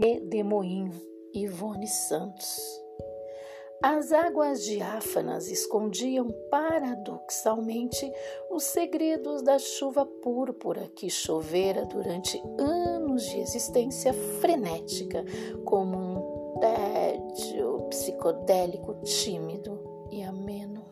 Edemoinho, Ivone Santos. As águas diáfanas escondiam paradoxalmente os segredos da chuva púrpura que chovera durante anos de existência frenética, como um tédio psicodélico tímido e ameno.